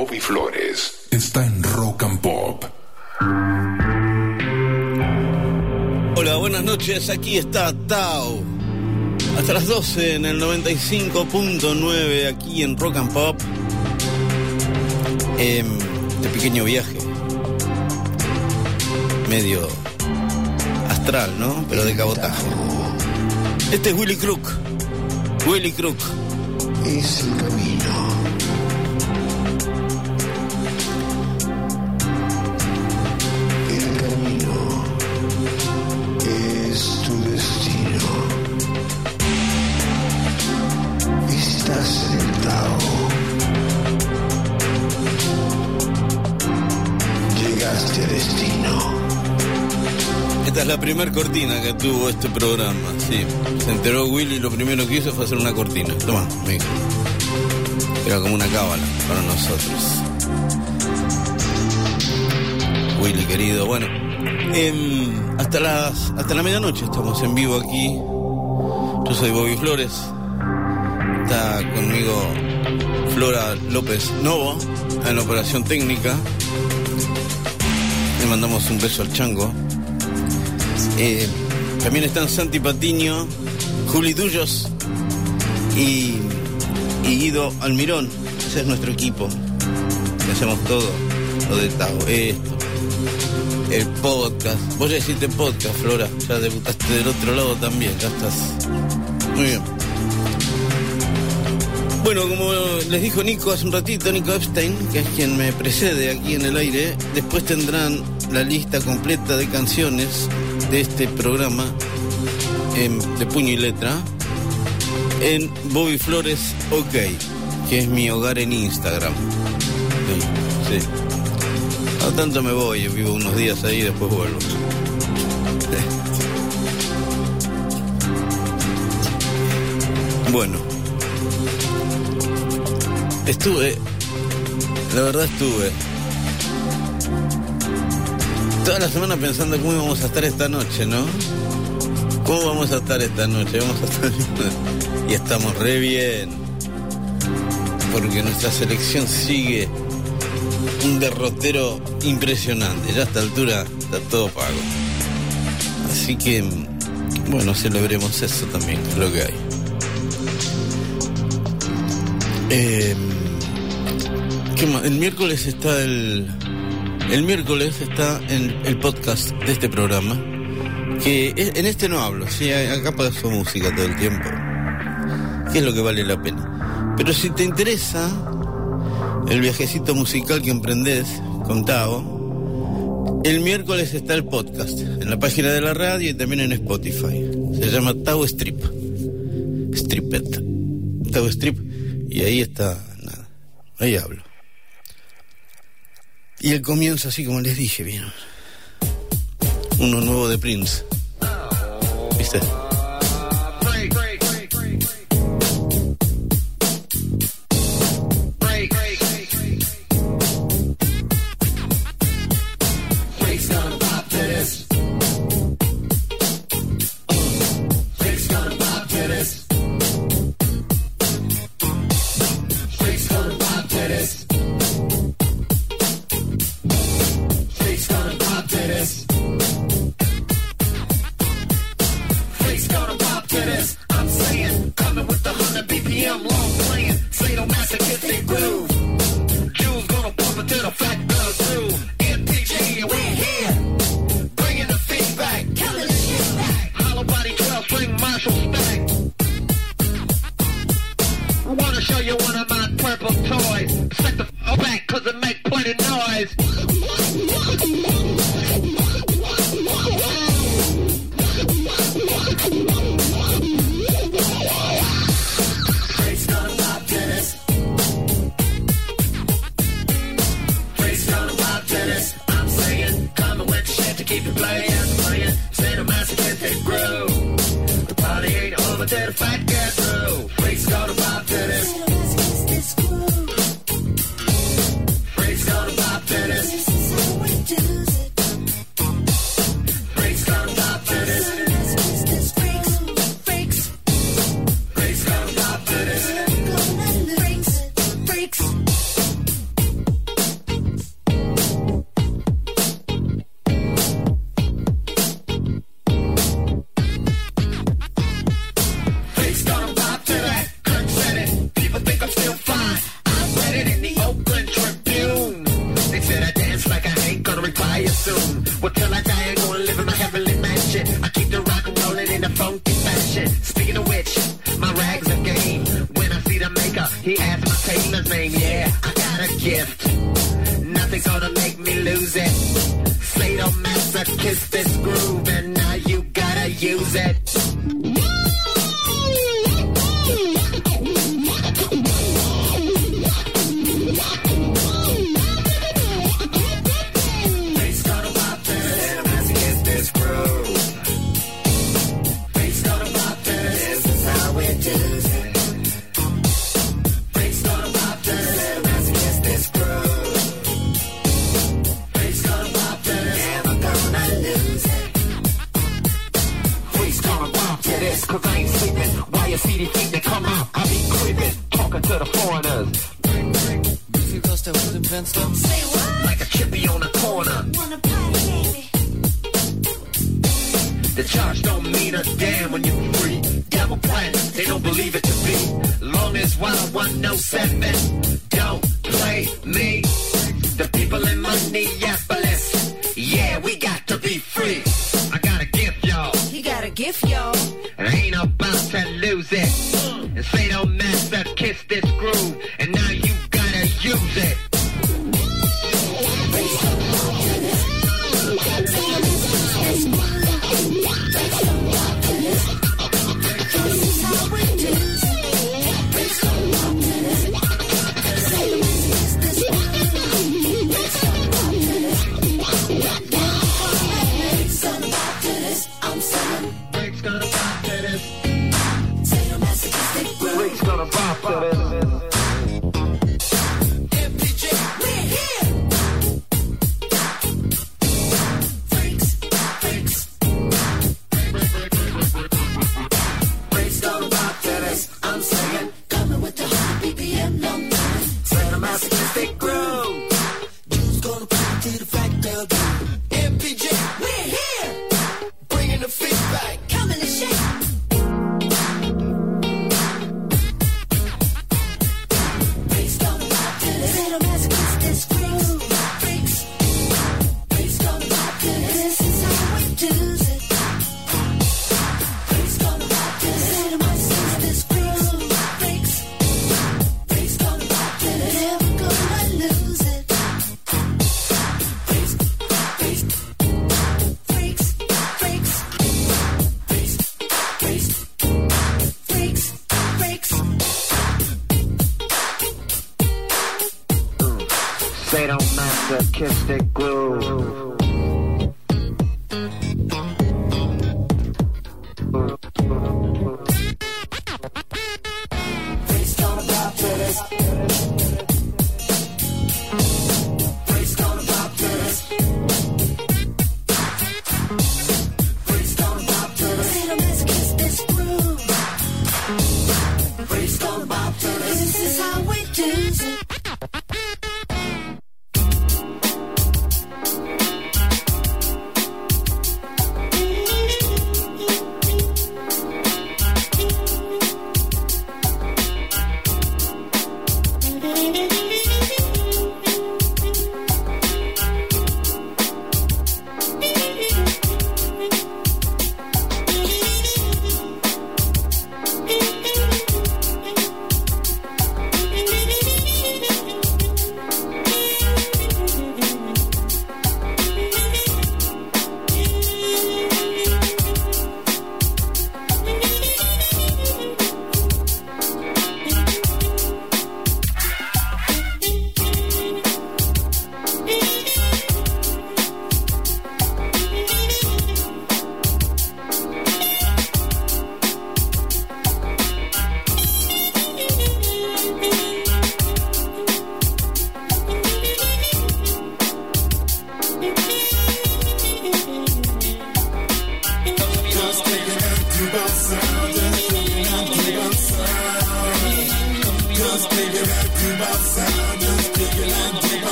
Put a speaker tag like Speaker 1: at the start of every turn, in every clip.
Speaker 1: Bobby Flores está en Rock and Pop.
Speaker 2: Hola, buenas noches. Aquí está Tao. Hasta las 12 en el 95.9 aquí en Rock and Pop. Eh, este pequeño viaje. Medio astral, ¿no? Pero de cabotaje. Este es Willy Crook. Willy Crook.
Speaker 3: Es el camino.
Speaker 2: Cortina que tuvo este programa, sí. Se enteró Willy y lo primero que hizo fue hacer una cortina. Toma, me. Era como una cábala para nosotros. Willy querido, bueno. em, hasta las hasta la medianoche estamos en vivo aquí. Yo soy Bobby Flores. Está conmigo Flora López Novo en operación técnica. Le mandamos un beso al chango. Eh, también están Santi Patiño, Juli Dullos y, Guido Almirón. Ese es nuestro equipo. Hacemos todo lo de Tao. Esto. El podcast. Vos ya hiciste podcast, Flora. Ya debutaste del otro lado también. Ya estás. Muy bien. Bueno, como les dijo Nico hace un ratito, Nico Epstein, que es quien me precede aquí en el aire, después tendrán la lista completa de canciones de este programa en- de puño y letra en Bobby Flores OK, que es mi hogar en Instagram. Sí, sí. No tanto me voy, vivo unos días ahí y después vuelvo. Bueno. Estuve, la verdad estuve toda la semana pensando cómo íbamos a estar esta noche, ¿no? ¿Cómo vamos a estar esta noche? Vamos a estar y estamos re bien. Porque nuestra selección sigue un derrotero impresionante. Ya a esta altura está todo pago. Así que, bueno, celebremos eso también, lo que hay. Eh, ¿qué más? El miércoles está el. El miércoles está el podcast de este programa. Que en este no hablo, sí, acá paso música todo el tiempo. Que es lo que vale la pena. Pero si te interesa el viajecito musical que emprendés con Tao, el miércoles está el podcast en la página de la radio y también en Spotify. Se llama Tao Strip. Stripet. Tao Strip. Y ahí está, nada. Ahí hablo. Y el comienzo, así como les dije, ¿vieron? Uno nuevo de Prince. ¿Viste?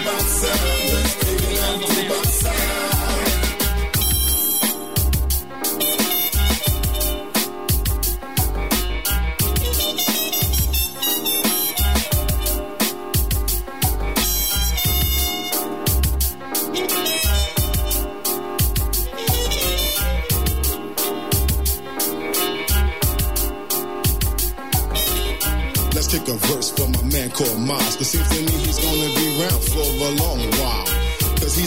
Speaker 4: dançando.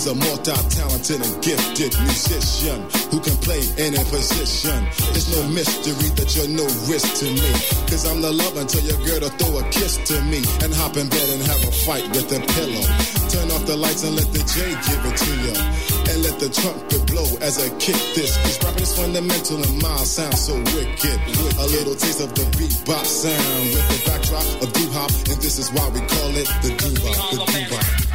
Speaker 4: A multi-talented and gifted musician who can play any position. It's no mystery that you're no risk to me. Cause I'm the love until your girl to throw a kiss to me and hop in bed and have a fight with a pillow. Turn off the lights and let the J give it to you. And let the trumpet blow as I kick this. Cause rapping is fundamental and my sound so wicked. With a little taste of the bebop sound with the backdrop of doo hop. And this is why we call it the doo-wop, the doo-wop.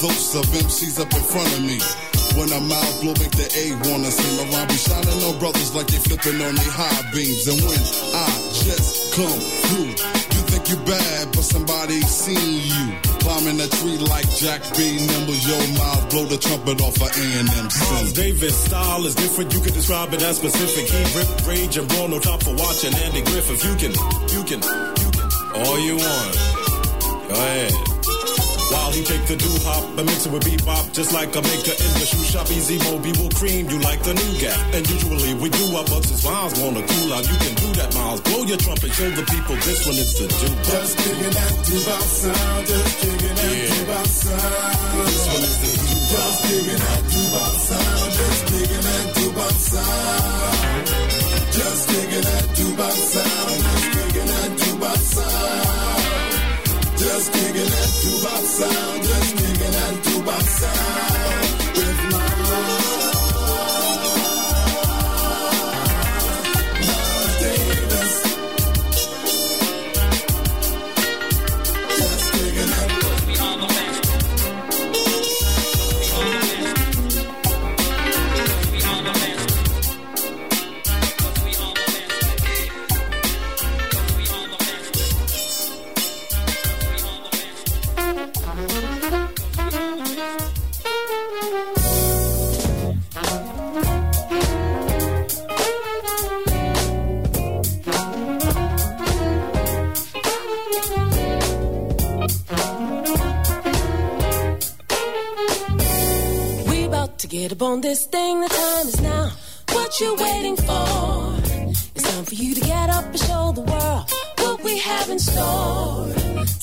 Speaker 4: Those of MCs up in front of me. When I'm out, blow make the A wanna see my around. Be shining on brothers like they flipping on their high beams. And when I just come through, you think you bad, but somebody seen you. Climbing a tree like Jack B. Nimble, yo mouth, blow the trumpet off of A&M
Speaker 5: Miles Davis style is different. You can describe it as specific. He rip, rage, and brawl. No top for watching Andy Griffith. You can, you can, you can. All you want. Go ahead. While he take the do hop and mix it with bebop, just like a maker in the shoe shop. Easy Moby will cream you like the new gap. And usually we do our but since Miles wanna cool out, you can do that, Miles. Blow your trumpet, show the people this one is the do
Speaker 4: Just kicking that doo-wop sound, just kicking that
Speaker 5: Yeah.
Speaker 4: doo-wop sound.
Speaker 5: This one is the do
Speaker 4: Just kicking that doo-wop sound, just kicking that doo-wop sound. Just kicking that doo-wop sound, just kicking that doo-wop sound. Just kicking that doo-wop sound, just kicking that doo-wop sound.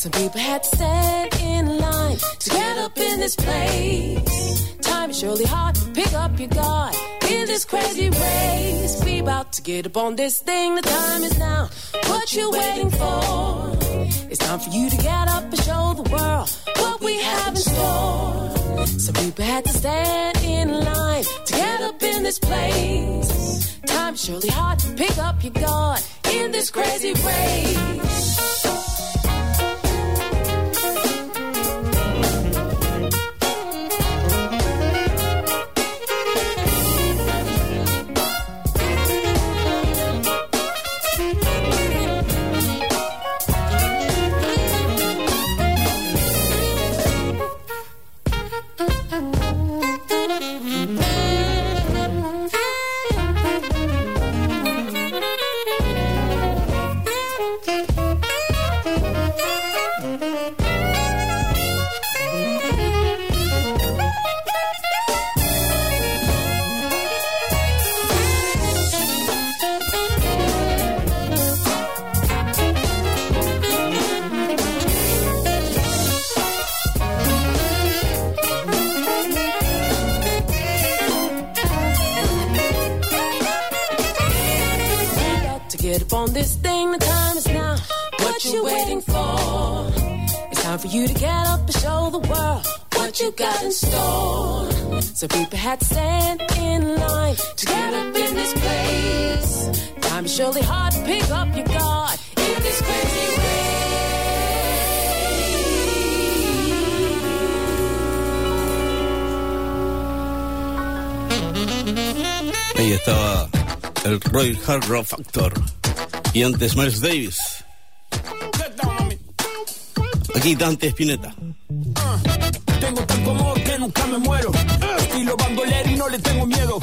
Speaker 6: Some people had to stand in line to get up in this place. Time is surely hard. Pick up your guard in this crazy race. We about to get up on this thing. The time is now. What you waiting for? It's time for you to get up and show the world what we have in store. Some people had to stand in line to get up in this place. Time is surely hard. Pick up your guard in this crazy race. So to get place. Surely hard to pick up your in this crazy
Speaker 2: Ahí estaba el Royal Hard Rock Factor. Y antes Miles Davis. Aquí Dante Spinetta.
Speaker 7: Tengo tanto amor que nunca me muero. Estilo bandolero y no le tengo miedo.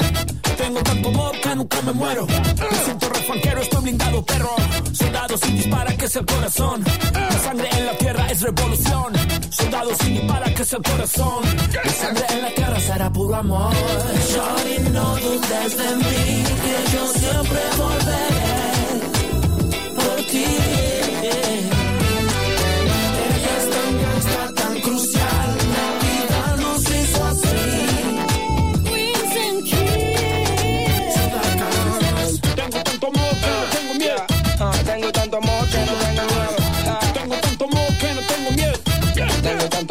Speaker 7: Tengo tanto amor que nunca me muero. Me siento refanquero, estoy blindado, perro. Soldado sin dispara, que es el corazón. La sangre en la tierra es revolución. Soldado sin dispara, que es el corazón. La sangre en la tierra será puro amor. Shorty, no dudes de mí, que yo siempre volveré por ti.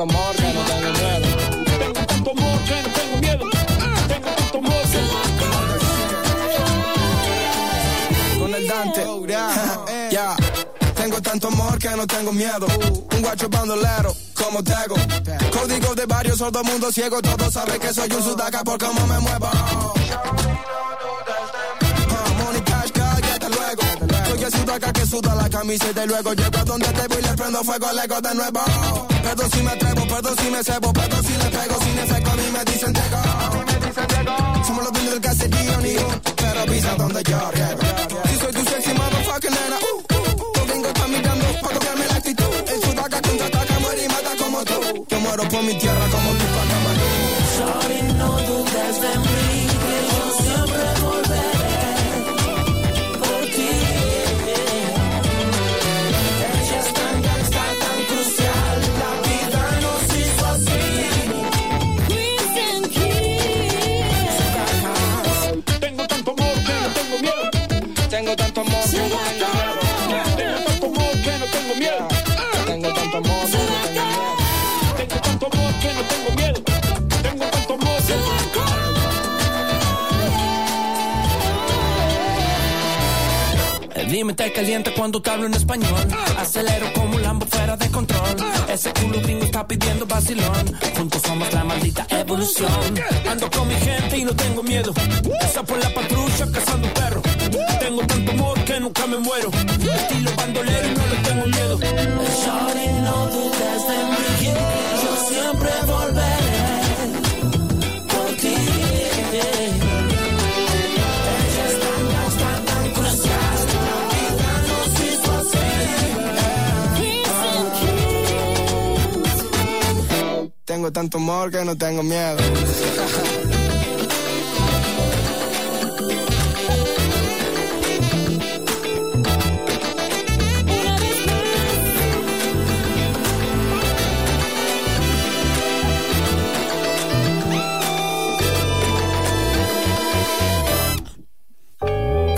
Speaker 7: Tanto amor que no tengo miedo.
Speaker 8: Tengo tanto amor que no tengo miedo.
Speaker 7: Tengo tanto amor que
Speaker 8: Con el Dante. Ya. Tengo tanto amor que no tengo miedo. Un guacho bandolero, como tego. Código de barrio, todo mundo ciego. Todos saben que soy un sudaca por cómo me muevo. Money, cash, cállate luego. Soy el sudaca que suda la camiseta y luego llego a donde te voy y le prendo fuego al ego de nuevo. Perdón si me atrevo, perdón si me cebo, perdón si le pego, sin efecto a mí me dicen Diego. Somos los dueños del caserío, ni pero pisa donde yo riego. Si soy tu sexy motherfucking nena, uh, uh, uh, los gringos están mirando para copiarme la actitud. El sudaca contraataca, muere y mata como tú. Yo muero por mi tierra como tu pacamalú.
Speaker 7: Sorry, no dudes de mí, Tengo tanto amor El límite caliente cuando te hablo en español. Acelero como un lambo fuera de control. Ese culo gringo está pidiendo vacilón. Juntos somos la maldita evolución. Ando con mi gente y no tengo miedo. Esa por la patrulla cazando un perro. Tengo tanto amor que nunca me muero. Estilo bandolero y no le tengo miedo. Shorty, no dudes de mí. Yo siempre volveré por ti.
Speaker 8: Tengo tanto amor que no tengo miedo.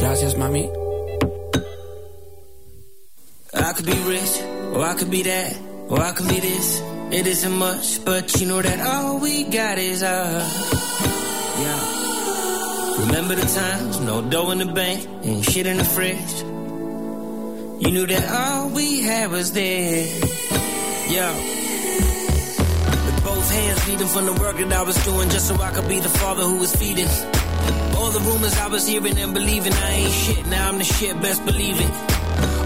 Speaker 7: Gracias, mami. I could be rich, or I could be that, or I could be this. It isn't much, but you know that all we got is us. Yeah. Remember the times, no dough in the bank, and shit in the fridge. You knew that all we had was there. Yeah. With both hands bleeding from the work that I was doing just so I could be the father who was feeding. All the rumors I was hearing and believing I ain't shit. Now I'm the shit, best believe it.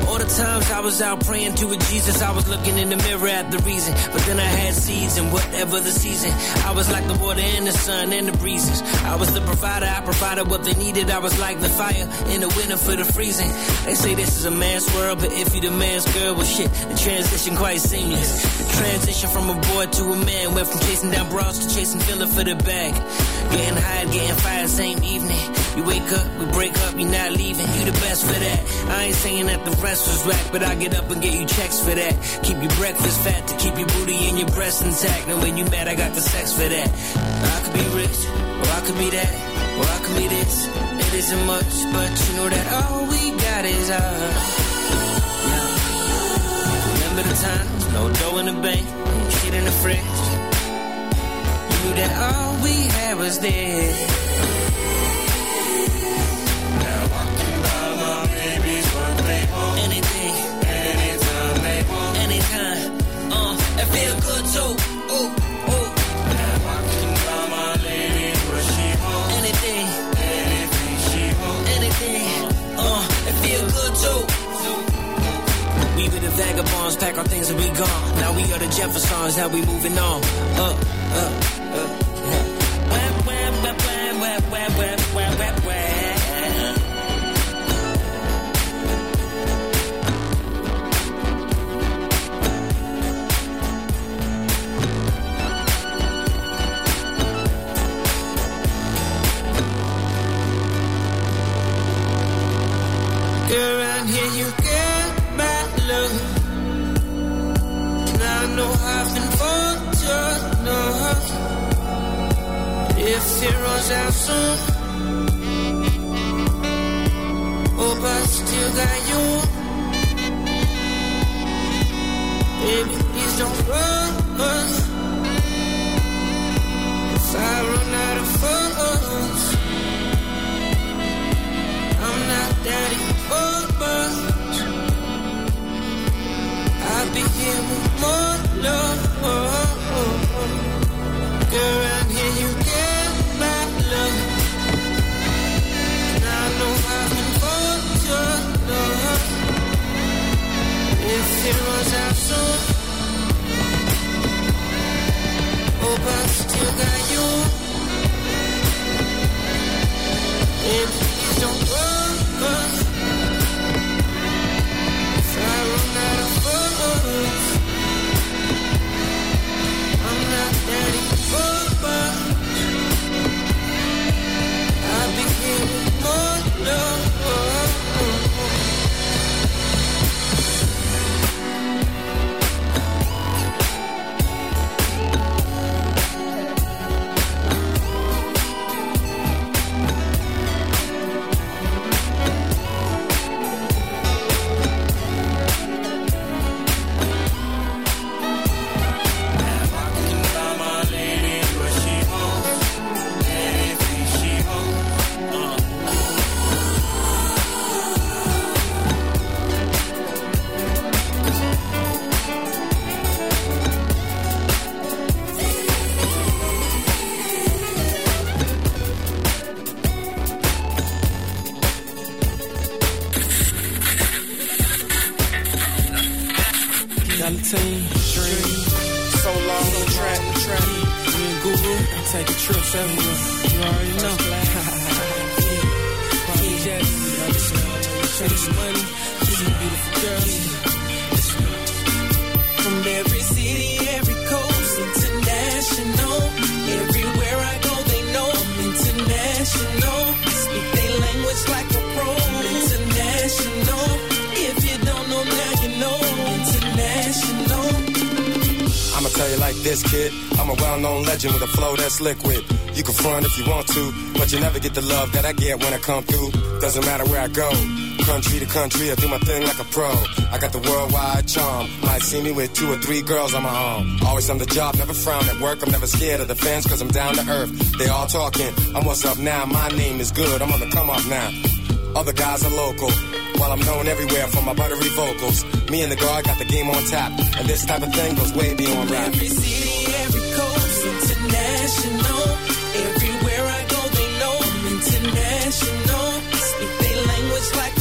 Speaker 7: All the times I was out praying to a Jesus, I was looking in the mirror at the reason. But then I had seeds and whatever the season. I was like the water and the sun and the breezes. I was the provider, I provided what they needed. I was like the fire in the winter for the freezing. They say this is a man's world, but if you the man's girl, well shit, the transition quite seamless. Transition from a boy to a man went from chasing down bras to chasing filler for the bag. Getting hired, getting fired same evening. You wake up, we break up, you're not leaving. You the best for that. I ain't saying that the rest was whack, but I get up and get you checks for that. Keep your breakfast fat to keep your booty and your breasts intact. And when you mad, I got the sex for that. I could be rich, or I could be that, or I could be this. It isn't much, but you know that all we got is us. Yeah. Remember the times, no dough in the bank, shit in the fridge. You knew that all we had was there. Anything, they want. Anytime, uh, it feel good too. Ooh, ooh. Now walking by my lady, she. Anything, anything she home. Anything, uh, it feel good too. We were the vagabonds, pack our things and we gone. Now we are the Jeffersons, how we moving on. Up, up, it out soon, hope I still got you. Baby, please don't run. If I run out of funds, I'm not or much. I'll be here
Speaker 9: It's Jets, take some money, see beautiful girls. From every city, every coast, international. Everywhere I go, they know I'm international. Speak their language like a pro. International. If you don't know now, you know. International.
Speaker 10: I'ma tell you like this, kid. I'm a well-known legend with a flow that's liquid. You can front if you want to, but you never get the love that I get when I come through. Doesn't matter where I go. Country to country, I do my thing like a pro. I got the worldwide charm. Might see me with two or three girls on my arm. Always on the job, never frown at work. I'm never scared of the fans cause I'm down to earth. They all talking. I'm what's up now. My name is good. I'm on the come up now. Other guys are local. While I'm known everywhere for my buttery vocals. Me and the guard got the game on tap. And this type of thing goes way beyond rap.
Speaker 9: Every city, every just like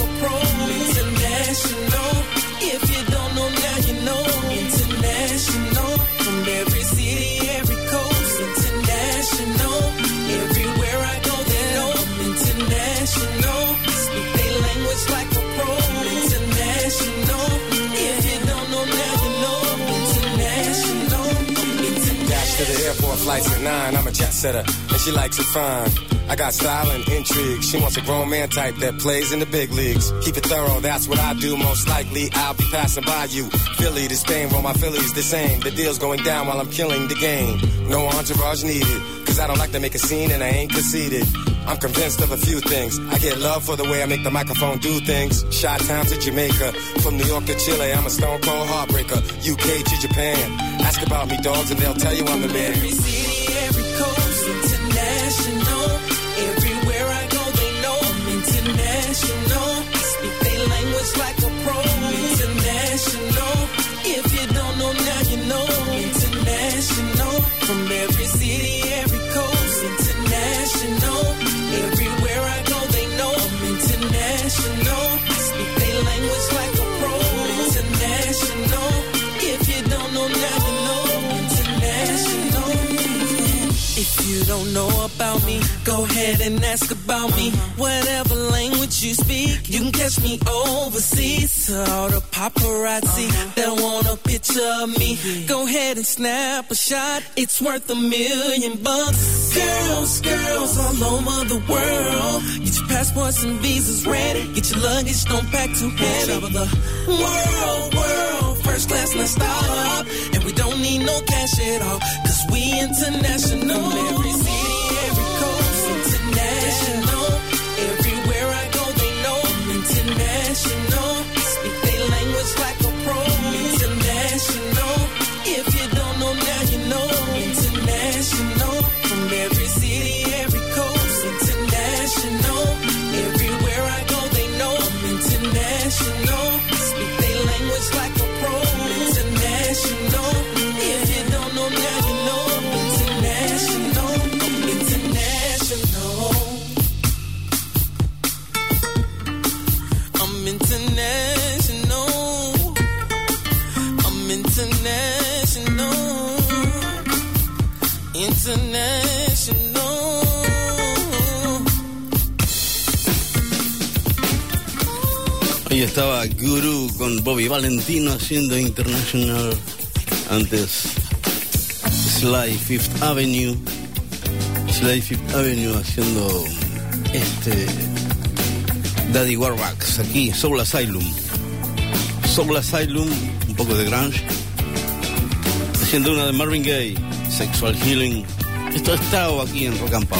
Speaker 10: airport, flights at nine. I'm a jet setter, and she likes it fine. I got style and intrigue. She wants a grown man type that plays in the big leagues. Keep it thorough, that's what I do. Most likely, I'll be passing by you. Philly to Spain, well, my Philly's the same. The deal's going down while I'm killing the game. No entourage needed, cause I don't like to make a scene and I ain't conceited. I'm convinced of a few things. I get love for the way I make the microphone do things. Shot town to Jamaica, from New York to Chile, I'm a stone cold heartbreaker. UK to Japan, ask about me, dogs, and they'll tell you I'm the man.
Speaker 9: Every city, every coast, international. Everywhere I go, they know I'm international. Speak their language like. Go ahead and ask about me. Whatever language you speak, you can catch me overseas. To all the paparazzi that want a picture of me, go ahead and snap a shot. It's worth a million bucks. Girls, girls all over the world. Get your passports and visas ready. Get your luggage, don't pack too heavy. Travel the world, world. First class, let's stop. And we don't need no cash at all. Cause we international. Every city, international. Speak their language like
Speaker 2: Guru con Bobby Valentino haciendo International. Antes Sly Fifth Avenue. Sly Fifth Avenue haciendo este Daddy Warbucks aquí, Soul Asylum. Soul Asylum, un poco de grunge. Haciendo una de Marvin Gaye, Sexual Healing. Esto ha estado aquí en Rock and Pop.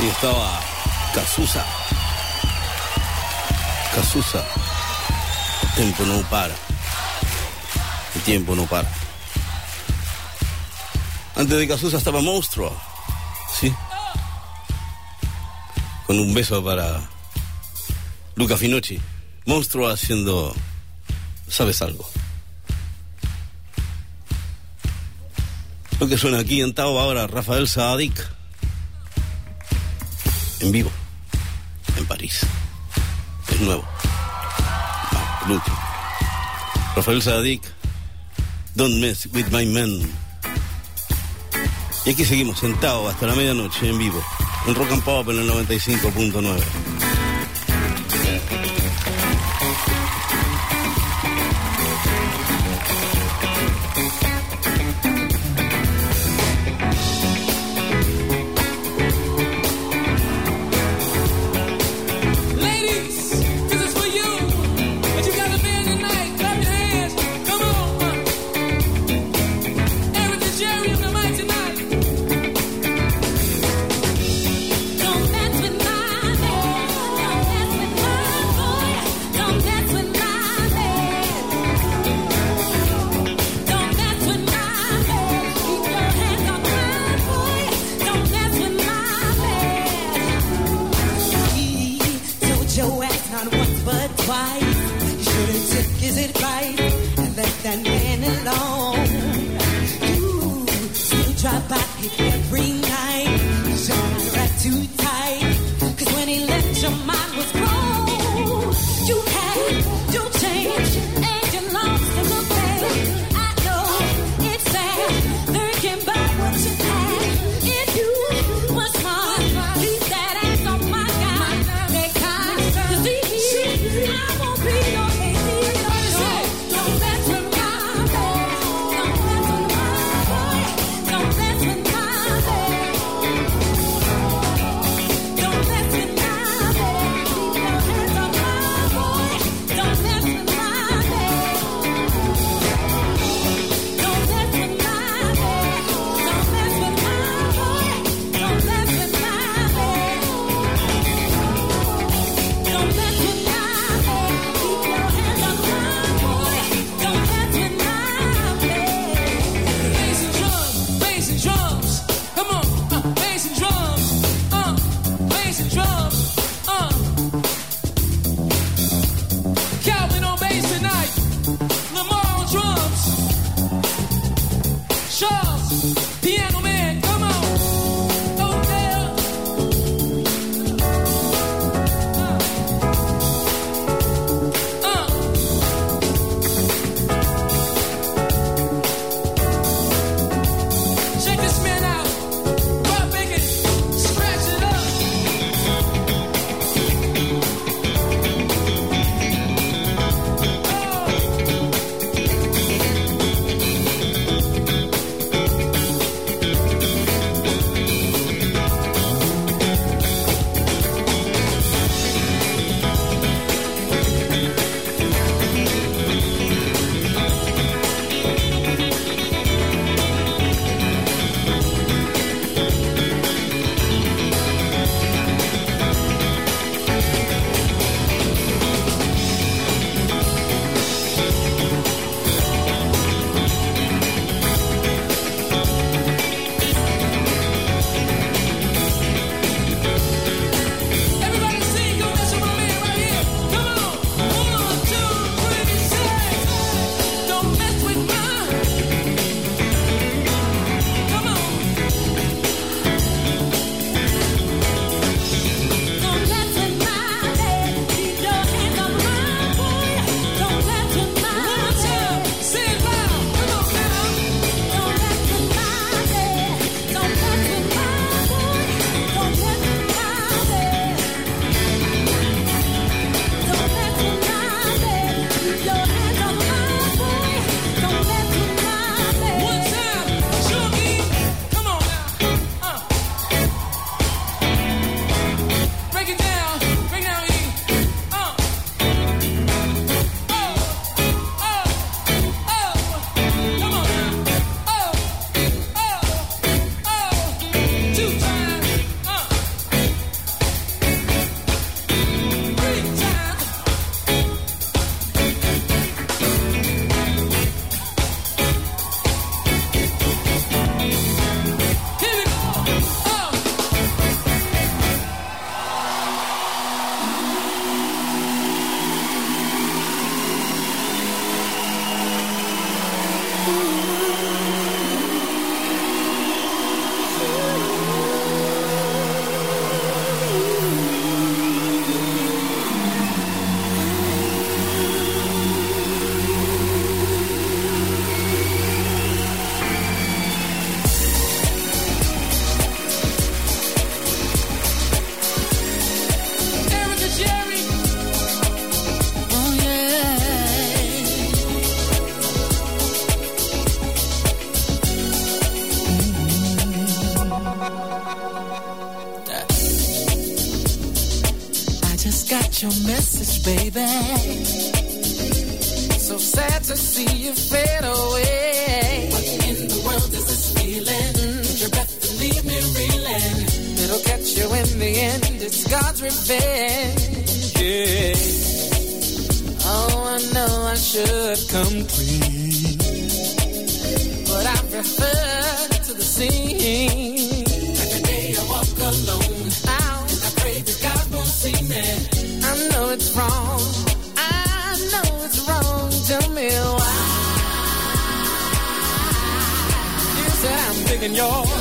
Speaker 2: Y estaba Cazuza. Cazuza. El tiempo no para. El tiempo no para. Antes de Cazuza estaba Monstruo. ¿Sí? Con un beso para Luca Finocchi. Monstruo haciendo. ¿Sabes algo? Lo que suena aquí en Tao ahora, Rafael Saadic, en vivo, en París. Es nuevo. Rafael Saadic, Don't Mess With My Men. Y aquí seguimos, sentado hasta la medianoche, en vivo, en Rock and Pop en el 95.9.
Speaker 11: see
Speaker 9: you fade away. What in the world is this feeling? Mm. Your breath to leave me reeling. It'll catch you in the end. It's God's revenge. Yeah. Oh, I know I should come clean, but I prefer. Digging your.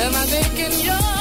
Speaker 9: Am I making you?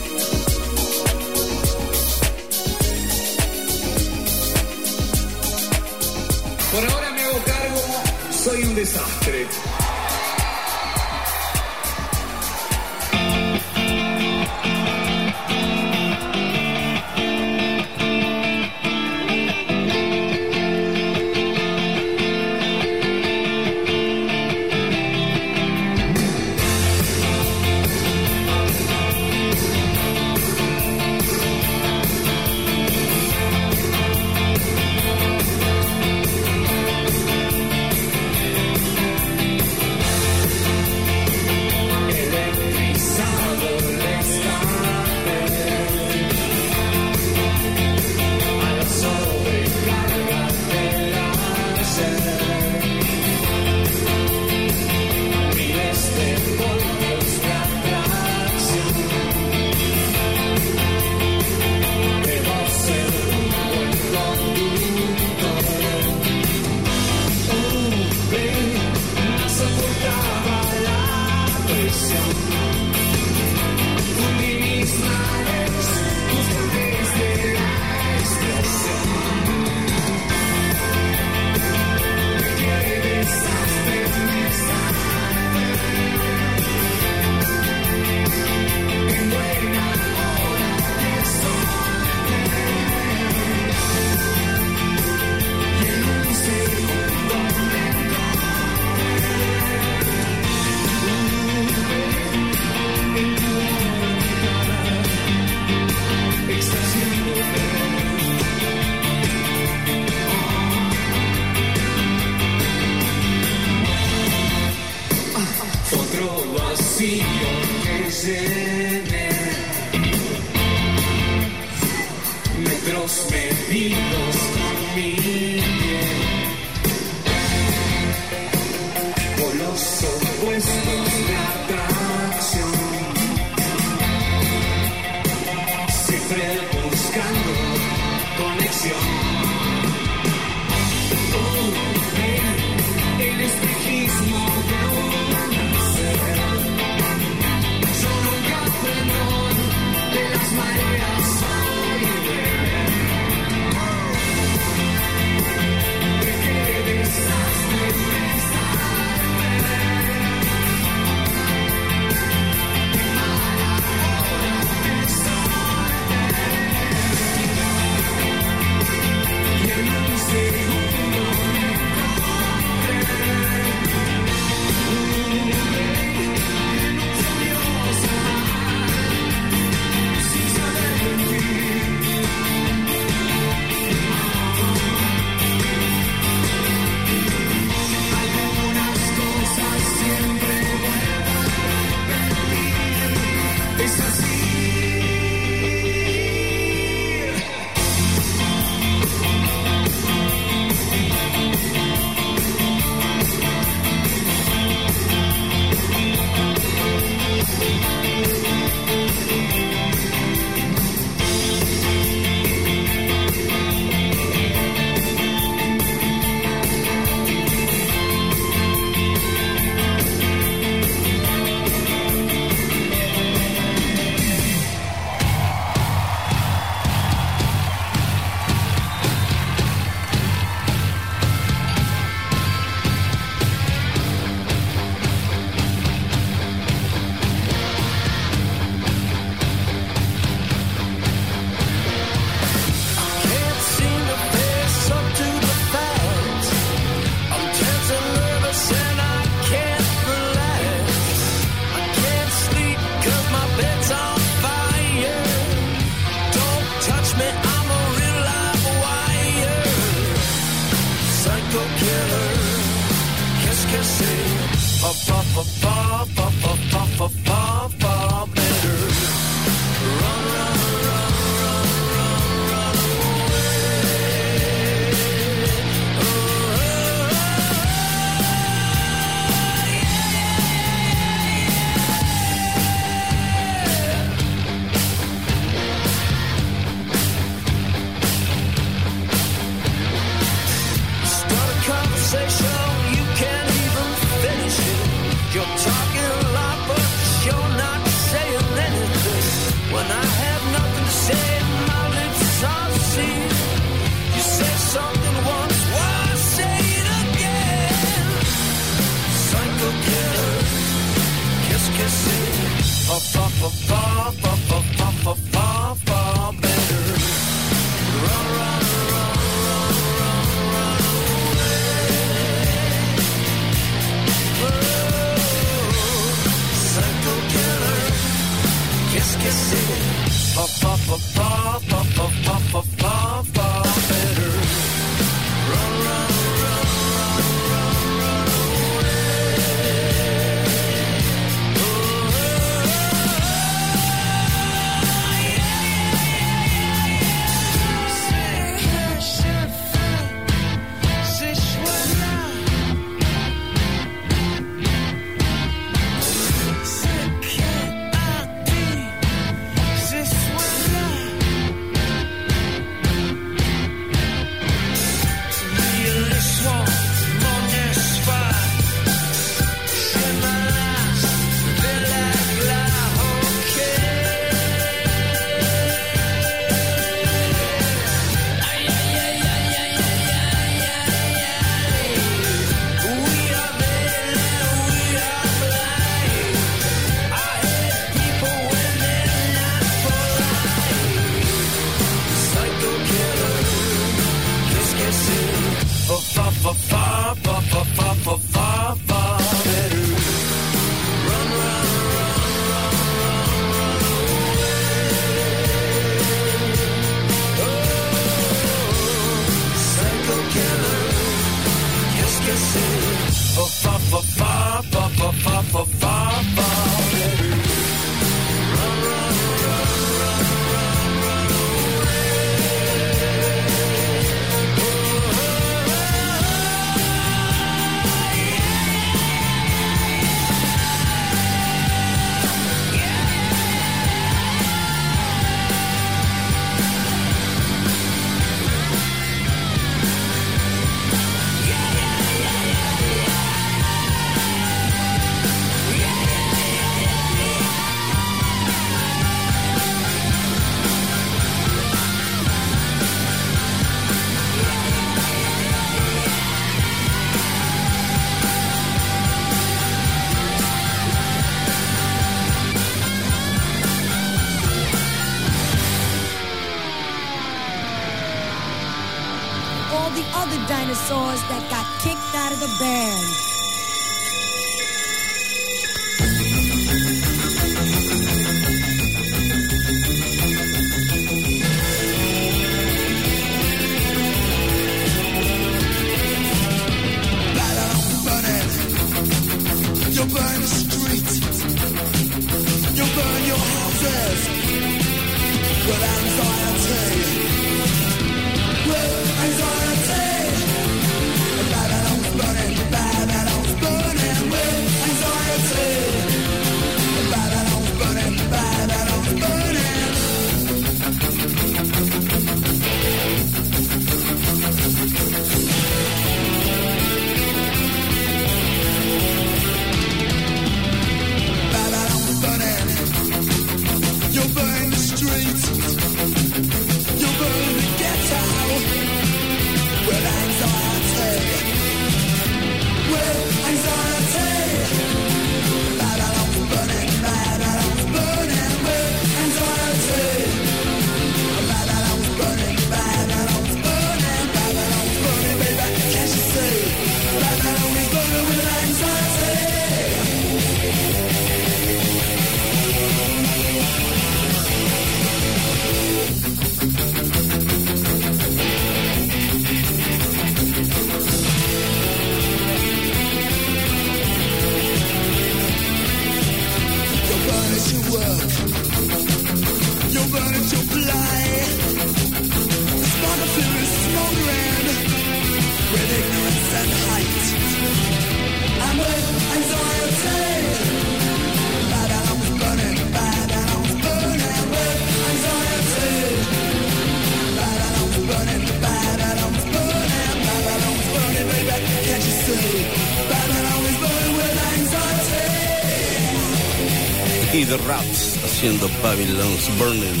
Speaker 8: Babylon's Burning.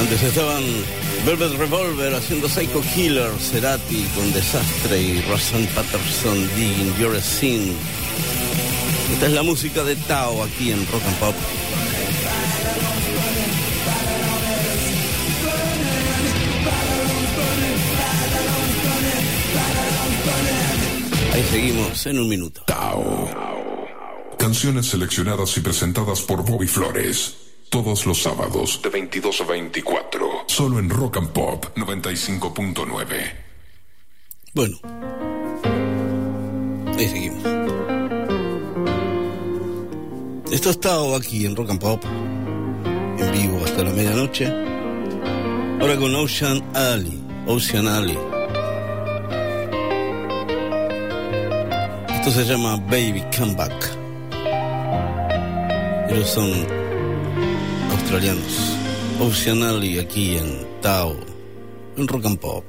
Speaker 2: Antes estaban Velvet Revolver haciendo Psycho Killer, Cerati con Desastre y Rosanne Patterson Digging Your Sin. Esta es la música de Tao aquí en Rock and Pop. Ahí seguimos en un minuto.
Speaker 1: Tao. Canciones seleccionadas y presentadas por Bobby Flores. Todos los sábados de 22 a 24. Solo en Rock and Pop 95.9.
Speaker 2: Bueno. Ahí seguimos. Esto ha estado aquí en Rock and Pop. En vivo hasta la medianoche. Ahora con Ocean Alley. Ocean Alley. Esto se llama Baby Come Back. Ellos son australianos. Ocean Alley aquí en Tao. En Rock and Pop.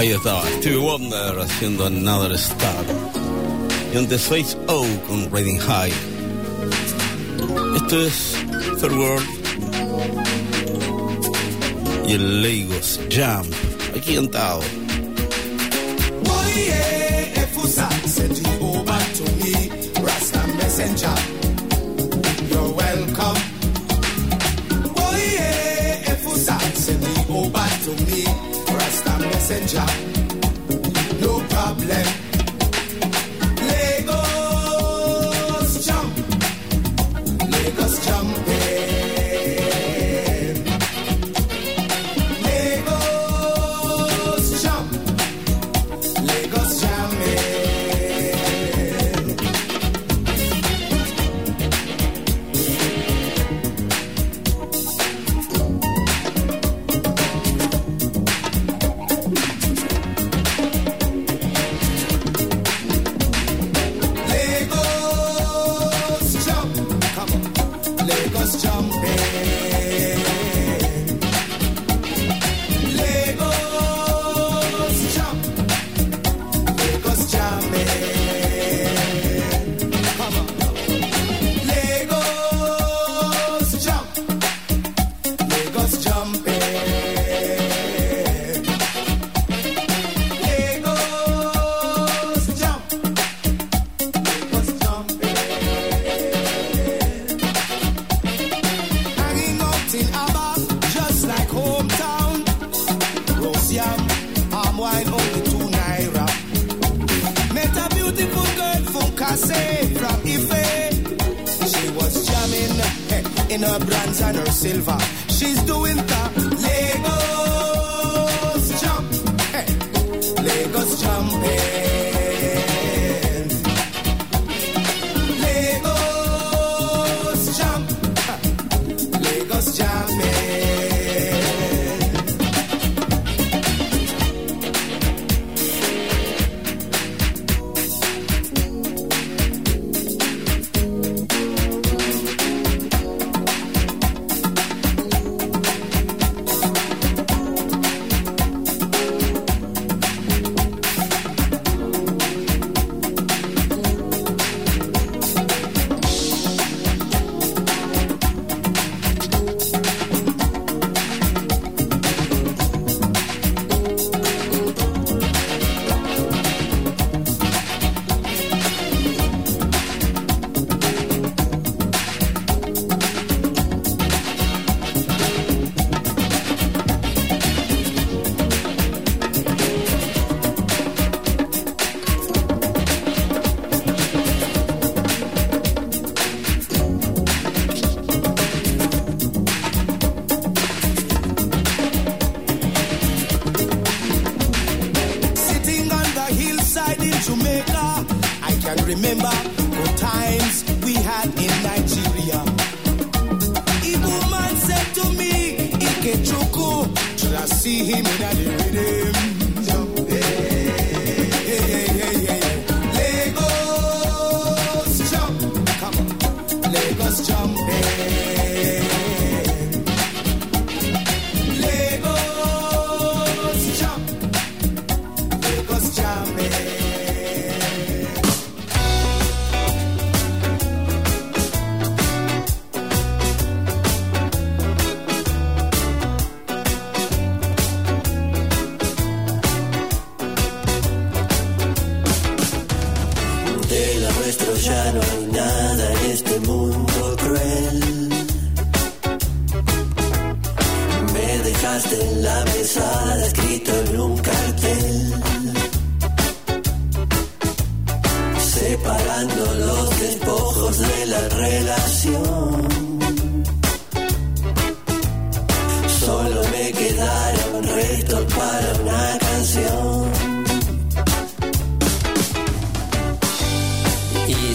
Speaker 2: Ahí estaba Stevie Wonder haciendo Another Star. Y antes Face O con Riding High. Esto es Third World. Y el Lagos Jam. Aquí cantado.
Speaker 12: Oye,
Speaker 13: job.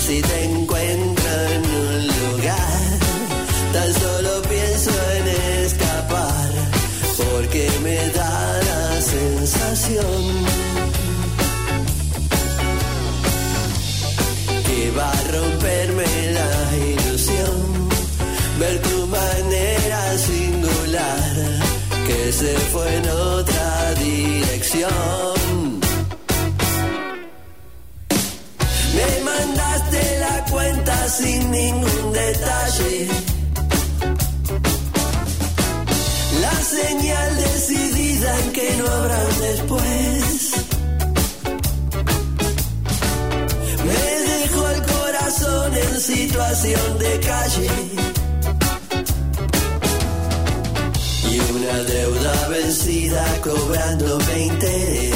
Speaker 13: Si te encuentro en un lugar, tan solo pienso en escapar, porque me da la sensación
Speaker 3: sin ningún detalle. La señal decidida en que no habrá después. Me dejó el corazón en situación de calle. Y una deuda vencida cobrándome interés.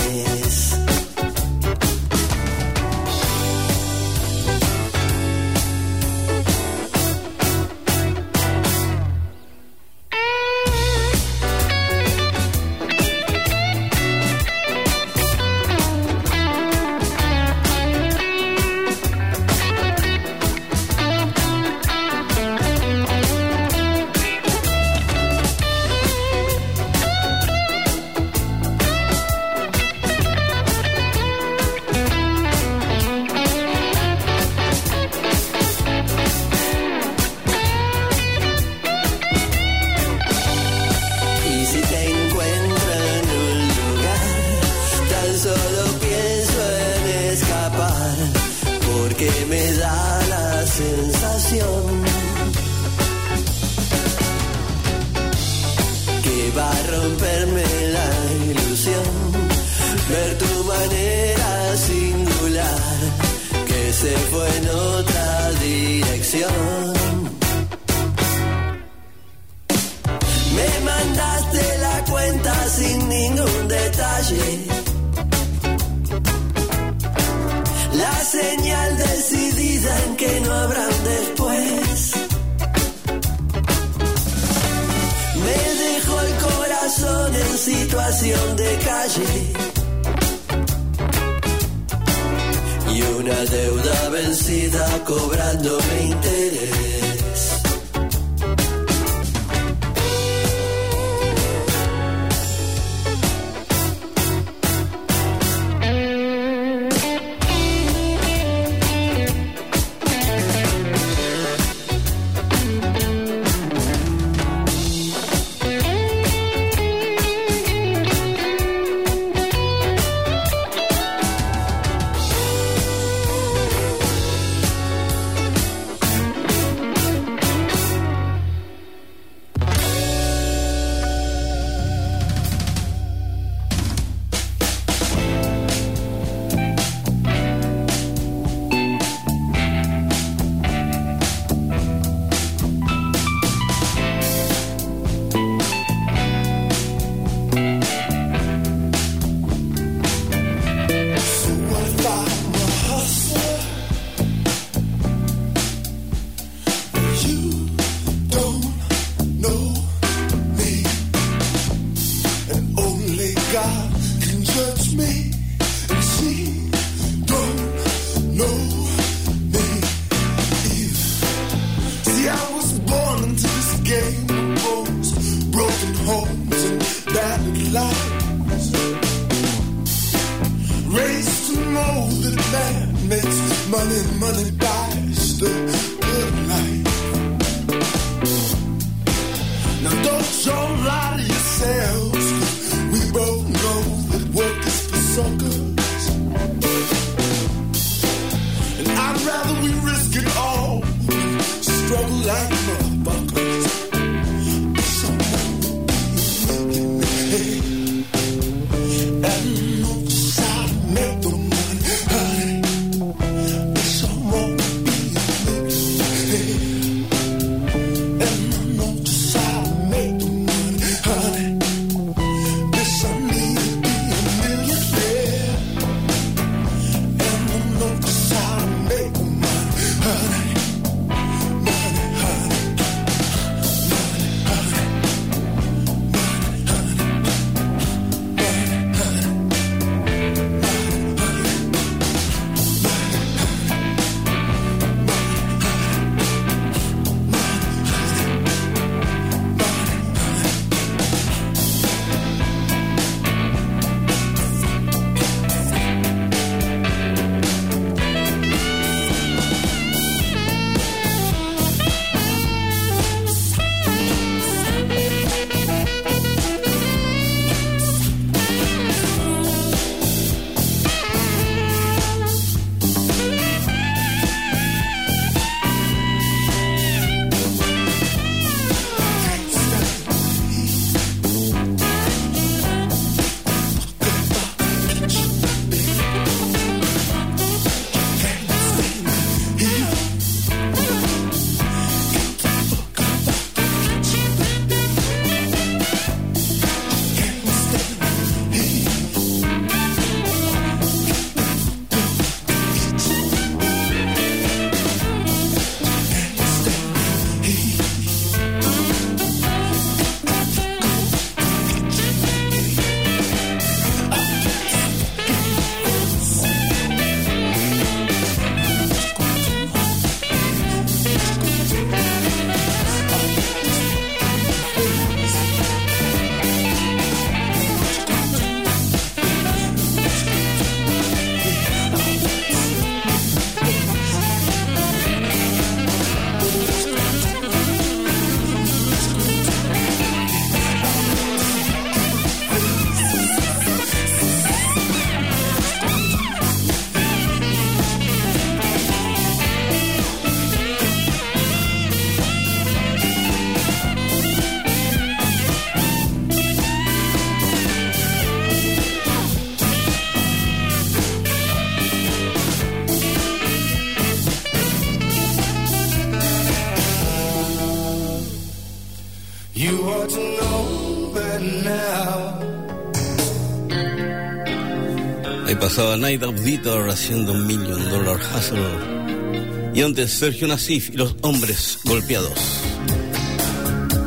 Speaker 14: pasaba Night Auditor haciendo un Million Dollar Hustle. Y antes Sergio Nasif y los hombres golpeados.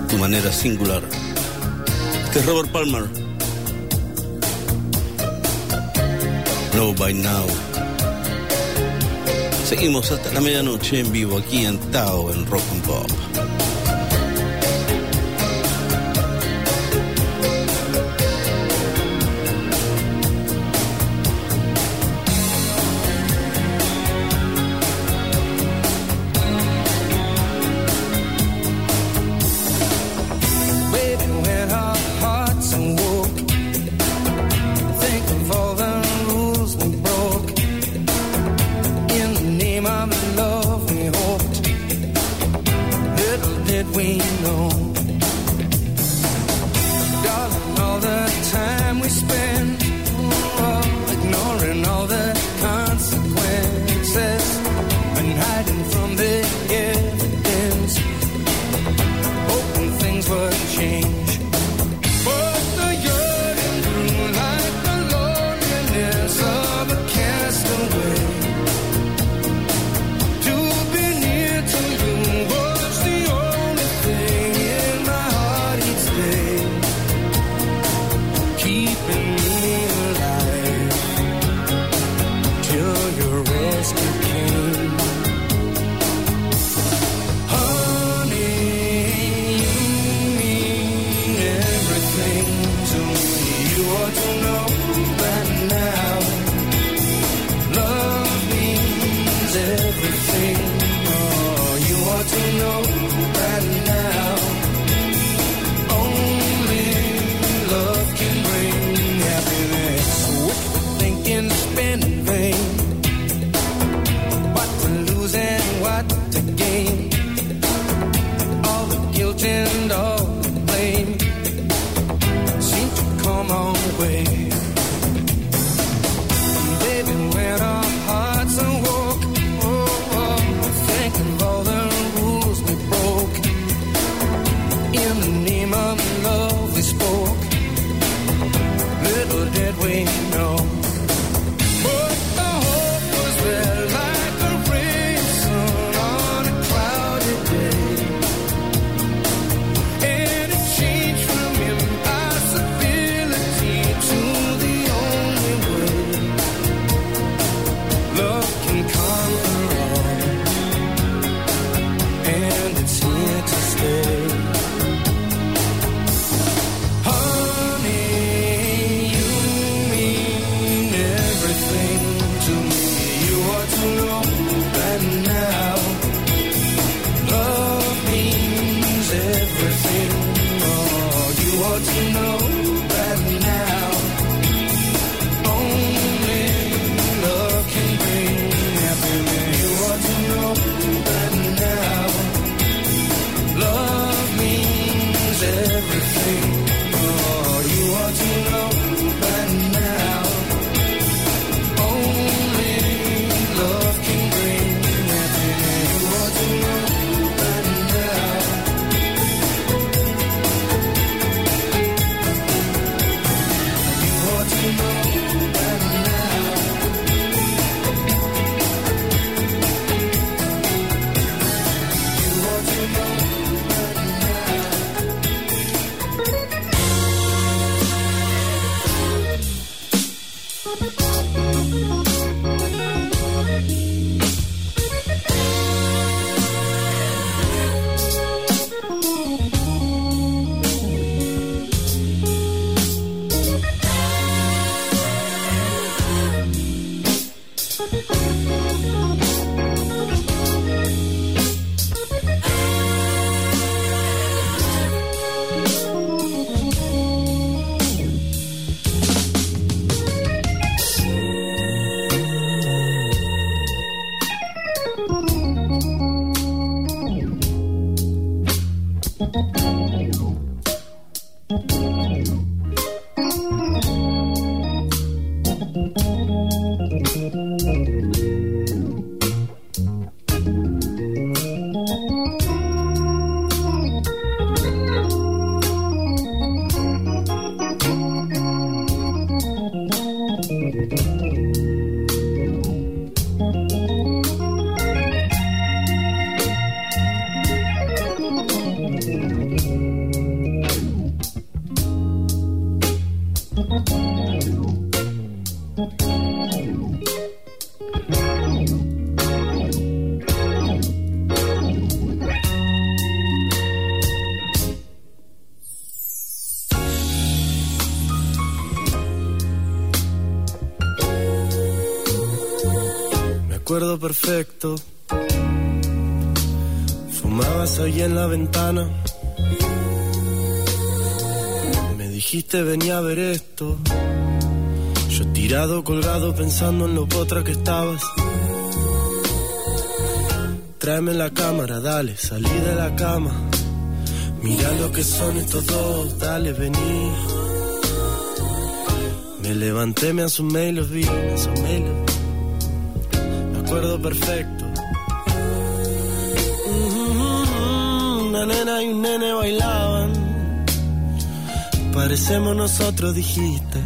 Speaker 14: Tu manera singular. Este es Robert Palmer. No by now. Seguimos hasta la medianoche en vivo aquí en Tao en Rock and Pop.
Speaker 15: Perfecto. Fumabas ahí en la ventana. Me dijiste venía a ver esto. Yo tirado, colgado, pensando en lo potra que estabas. Tráeme la cámara, dale, salí de la cama. Mira lo que son estos dos, dale, vení. Me levanté, me asomé y los vi, me asomé y los vi. Me acuerdo perfecto. Una nena y un nene bailaban. Parecemos nosotros, dijiste.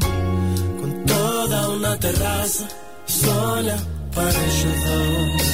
Speaker 15: Con toda una terraza sola para ellos dos.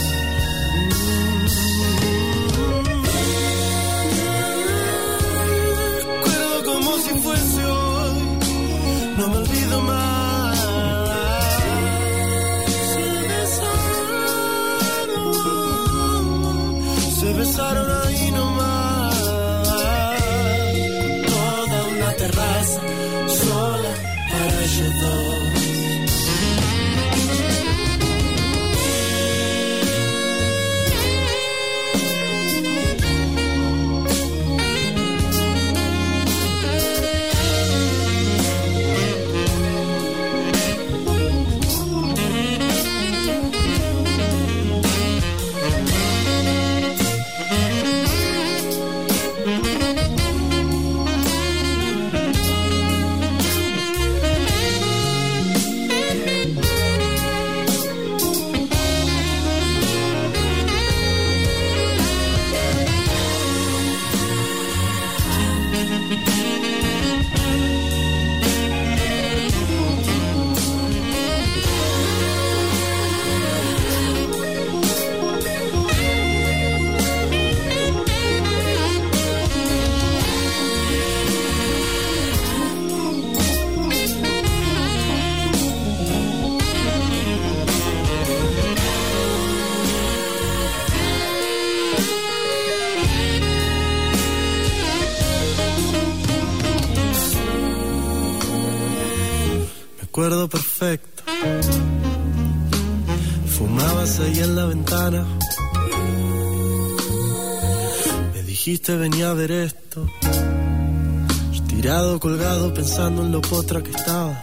Speaker 15: Colgado, pensando en lo potra que estabas.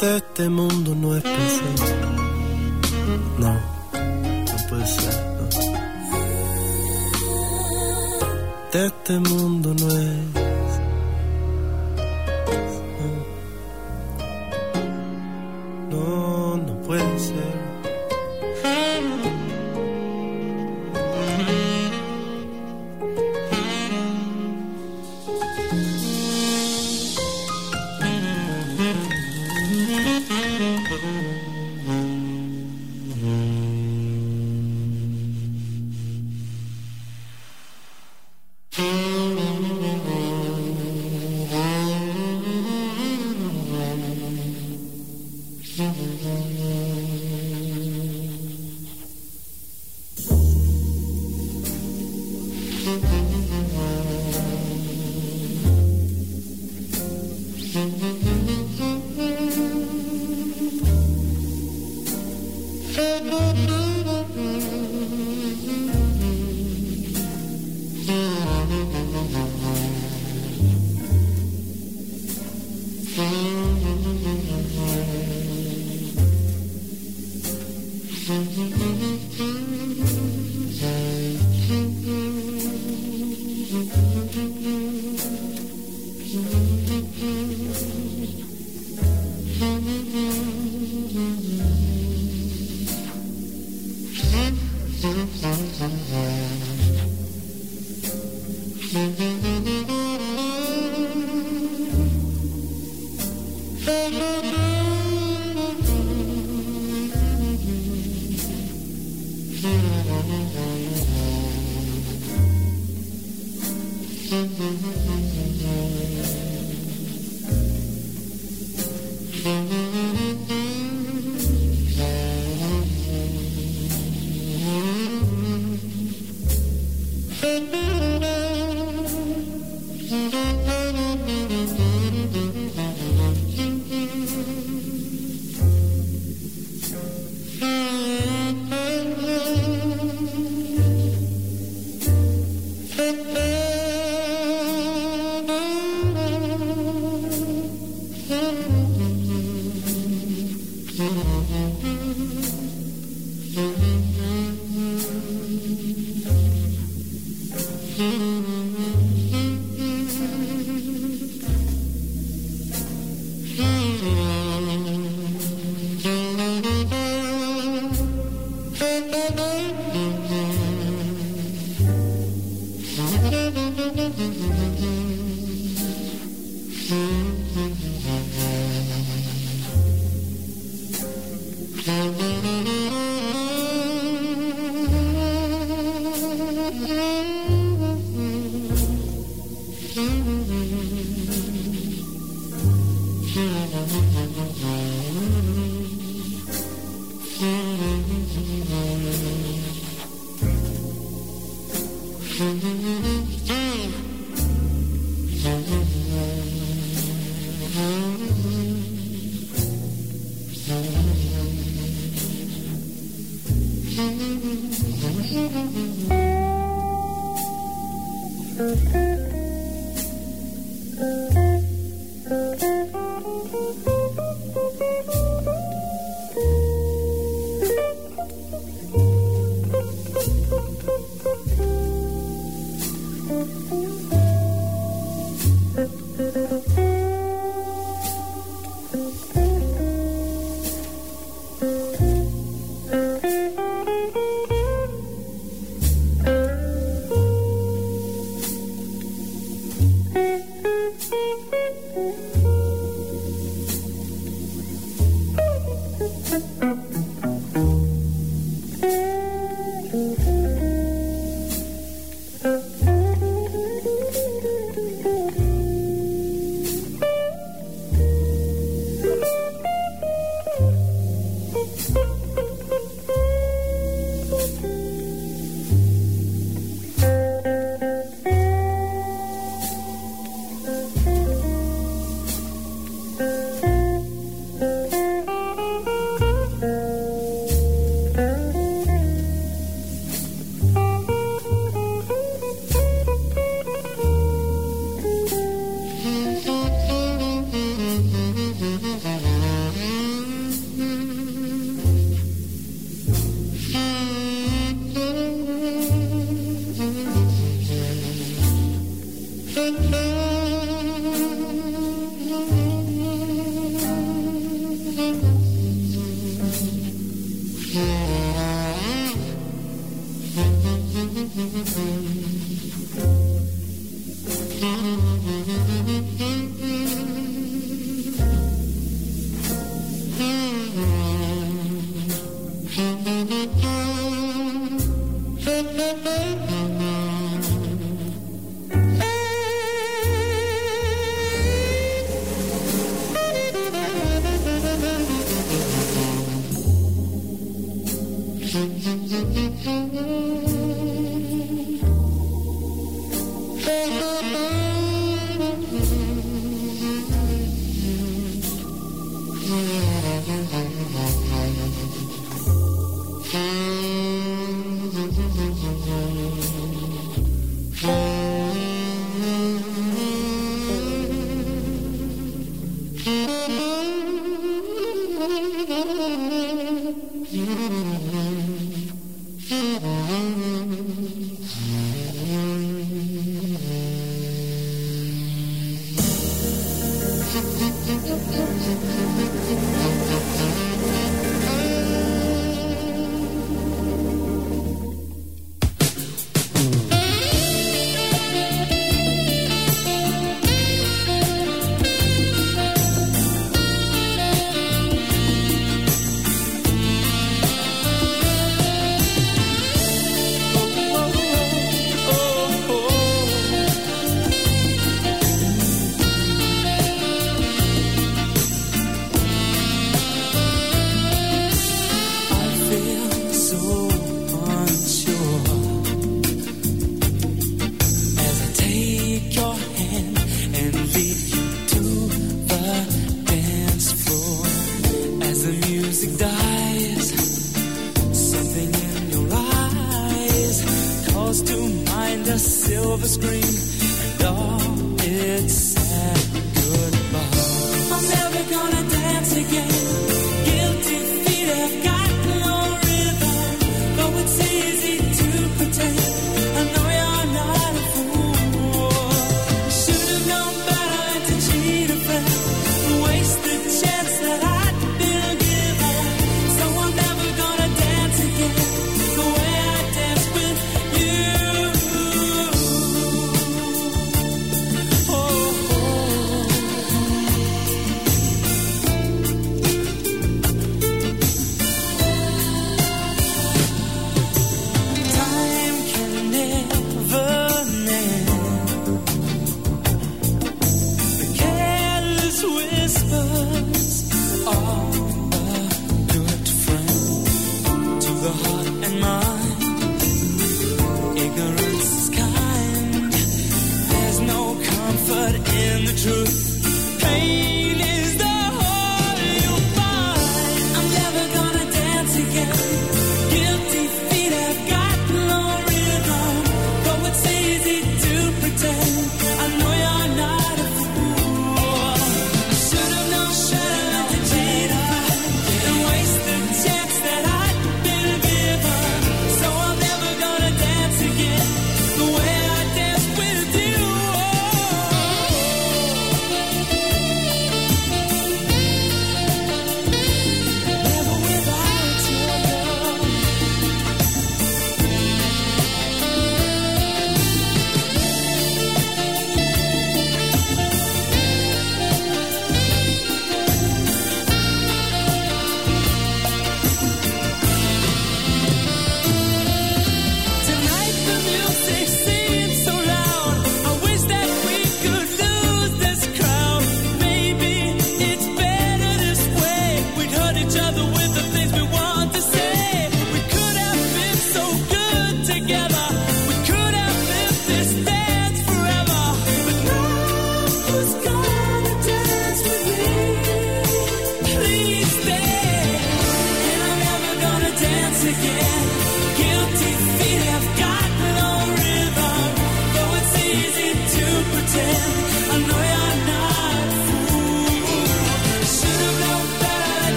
Speaker 15: De este mundo no es pensé. No, no puede ser. no. De este mundo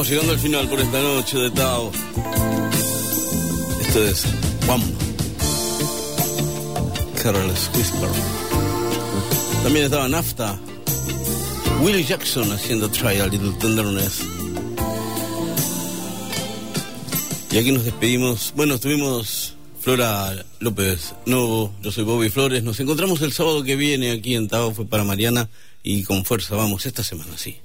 Speaker 2: Vamos llegando al final por esta noche de Tao. Esto es Juan. Careless Whisper. También estaba Nafta. Willie Jackson haciendo Try a Little Tenderness. Y aquí nos despedimos. Bueno, estuvimos Flora López Novo, yo soy Bobby Flores. Nos encontramos el sábado que viene aquí en Tao, fue para Mariana. Y con fuerza, vamos, esta semana sí.